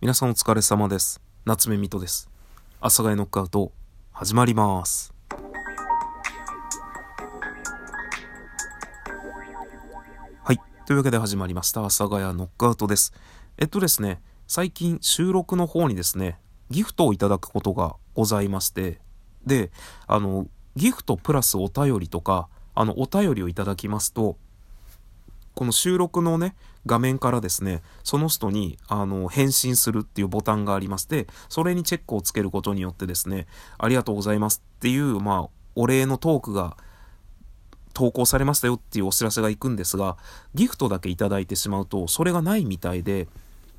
皆さんお疲れ様です。夏目みとです。阿佐ヶ谷ノックアウト、始まります。はい。というわけで始まりました。阿佐ヶ谷ノックアウトです。えっとですね、最近収録の方にですね、ギフトをいただくことがございまして、で、あの、ギフトプラスお便りとか、あの、お便りをいただきますと、この収録のね、画面からですね、その人に、あの、返信するっていうボタンがありまして、それにチェックをつけることによってですね、ありがとうございますっていう、まあ、お礼のトークが投稿されましたよっていうお知らせが行くんですが、ギフトだけいただいてしまうと、それがないみたいで、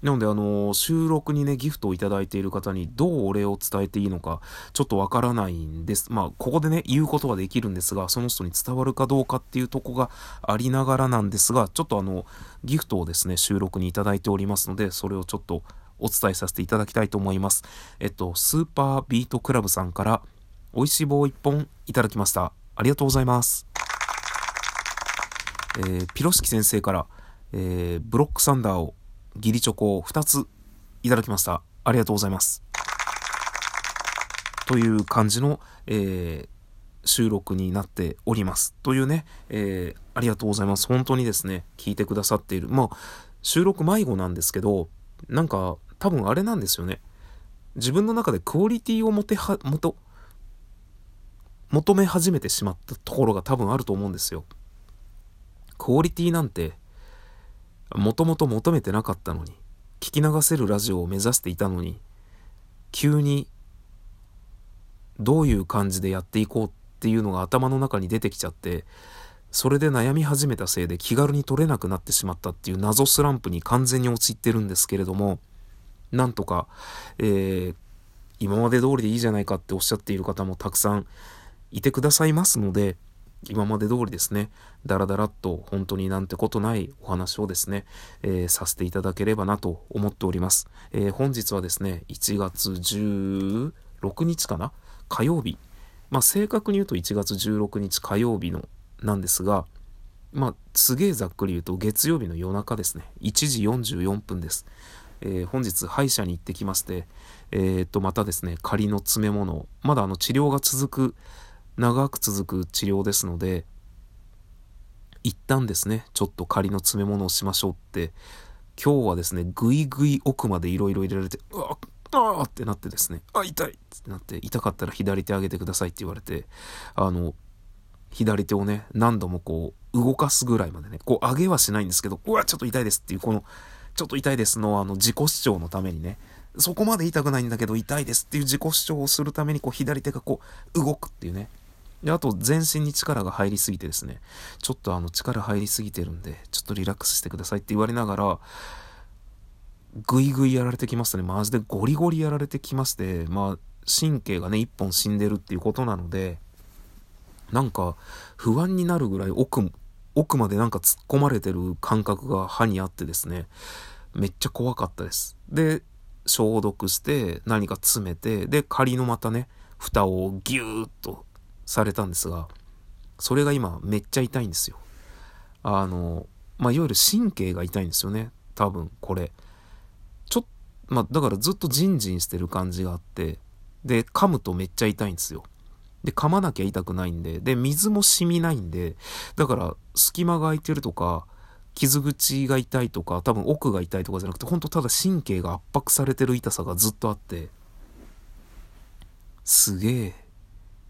なので、あの、収録にね、ギフトをいただいている方にどうお礼を伝えていいのか、ちょっとわからないんです。まあ、ここでね、言うことはできるんですが、その人に伝わるかどうかっていうとこがありながらなんですが、ちょっとあの、ギフトをですね、収録にいただいておりますので、それをちょっとお伝えさせていただきたいと思います。えっと、スーパービートクラブさんから、美味しい棒1本いただきました。ありがとうございます。えー、ピロシキ先生から、えー、ブロックサンダーをギリチョコを2ついただきました。ありがとうございます。という感じの、えー、収録になっております。というね、えー、ありがとうございます。本当にですね、聞いてくださっている。まあ、収録迷子なんですけど、なんか、多分あれなんですよね。自分の中でクオリティをもては、もと、求め始めてしまったところが多分あると思うんですよ。クオリティなんて、もともと求めてなかったのに、聞き流せるラジオを目指していたのに、急にどういう感じでやっていこうっていうのが頭の中に出てきちゃって、それで悩み始めたせいで気軽に取れなくなってしまったっていう謎スランプに完全に陥ってるんですけれども、なんとか、えー、今まで通りでいいじゃないかっておっしゃっている方もたくさんいてくださいますので、今まで通りですね、だらだらっと本当になんてことないお話をですね、えー、させていただければなと思っております。えー、本日はですね、1月16日かな？火曜日。まあ正確に言うと1月16日火曜日のなんですが、まあすげえざっくり言うと月曜日の夜中ですね、1時44分です。えー、本日歯医者に行ってきまして、えー、っとまたですね、仮の詰め物、まだあの治療が続く長く続く治療ですので、一旦ですね、ちょっと仮の詰め物をしましょうって、今日はですね、ぐいぐい奥までいろいろ入れられて、うわっあってなってですね、あ、痛いってなって、痛かったら左手上げてくださいって言われて、あの、左手をね、何度もこう、動かすぐらいまでね、こう上げはしないんですけど、うわ、ちょっと痛いですっていう、この、ちょっと痛いですの、あの、自己主張のためにね、そこまで痛くないんだけど痛いですっていう自己主張をするために、こう、左手がこう、動くっていうね、で、あと全身に力が入りすぎてですね、ちょっとあの力入りすぎてるんで、ちょっとリラックスしてくださいって言われながら、ぐいぐいやられてきますね。マジでゴリゴリやられてきまして、まあ、神経がね、一本死んでるっていうことなので、なんか不安になるぐらい奥、奥までなんか突っ込まれてる感覚が歯にあってですね、めっちゃ怖かったです。で、消毒して何か詰めて、で、仮のまたね、蓋をギューッとされたんですが、それが今めっちゃ痛いんですよ。あの、まあ、いわゆる神経が痛いんですよね。多分、これ。ちょっまあ、だからずっとジンジンしてる感じがあって、で、噛むとめっちゃ痛いんですよ。で、噛まなきゃ痛くないんで、で、水も染みないんで、だから隙間が空いてるとか、傷口が痛いとか、多分奥が痛いとかじゃなくて、ほんとただ神経が圧迫されてる痛さがずっとあって、すげえ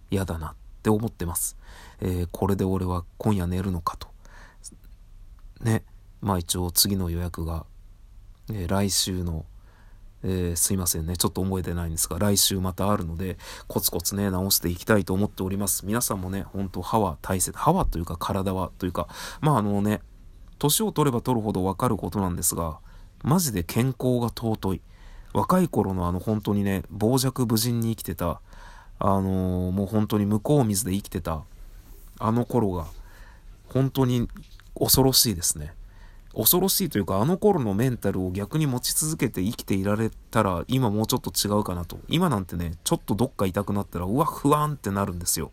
嫌だなってって思ってます。えー、これで俺は今夜寝るのかと。ね。まあ一応次の予約が、えー、来週の、えー、すいませんね。ちょっと覚えてないんですが、来週またあるので、コツコツね、直していきたいと思っております。皆さんもね、本当歯は大切。歯はというか体はというか、まああのね、年を取れば取るほどわかることなんですが、マジで健康が尊い。若い頃のあの本当にね、傍若無人に生きてた、あのー、もう本当に向こう水で生きてたあの頃が本当に恐ろしいですね。恐ろしいというかあの頃のメンタルを逆に持ち続けて生きていられたら今もうちょっと違うかなと。今なんてね、ちょっとどっか痛くなったらうわ、不安ってなるんですよ。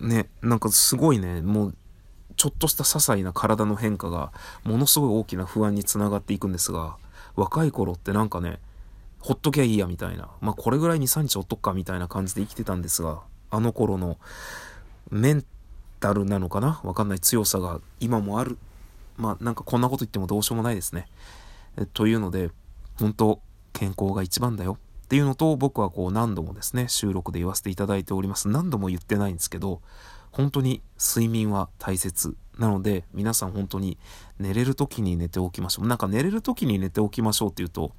ね、なんかすごいね、もうちょっとした些細な体の変化がものすごい大きな不安につながっていくんですが、若い頃ってなんかね、ほっときゃいいやみたいな、まあこれぐらい2、3日ほっとくかみたいな感じで生きてたんですが、あの頃のメンタルなのかな？わかんない強さが今もある。まあなんかこんなこと言ってもどうしようもないですね。というので、本当健康が一番だよっていうのと僕はこう何度もですね、収録で言わせていただいております。何度も言ってないんですけど、本当に睡眠は大切なので皆さん本当に寝れる時に寝ておきましょう。なんか寝れる時に寝ておきましょうっていうと、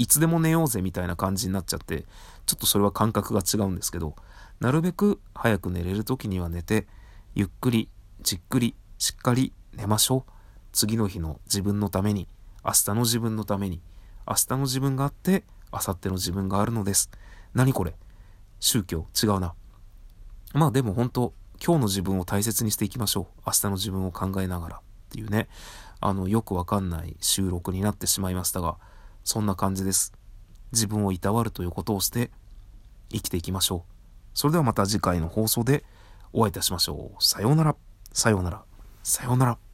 いつでも寝ようぜみたいな感じになっちゃって、ちょっとそれは感覚が違うんですけど、なるべく早く寝れる時には寝て、ゆっくり、じっくり、しっかり寝ましょう。次の日の自分のために、明日の自分のために、明日の自分があって、明後日の自分があるのです。何これ？宗教？違うな。まあでも本当、今日の自分を大切にしていきましょう。明日の自分を考えながらっていうね、あの、よくわかんない収録になってしまいましたが、そんな感じです。自分をいたわるということをして生きていきましょう。それではまた次回の放送でお会いいたしましょう。さようなら。さようなら。さようなら。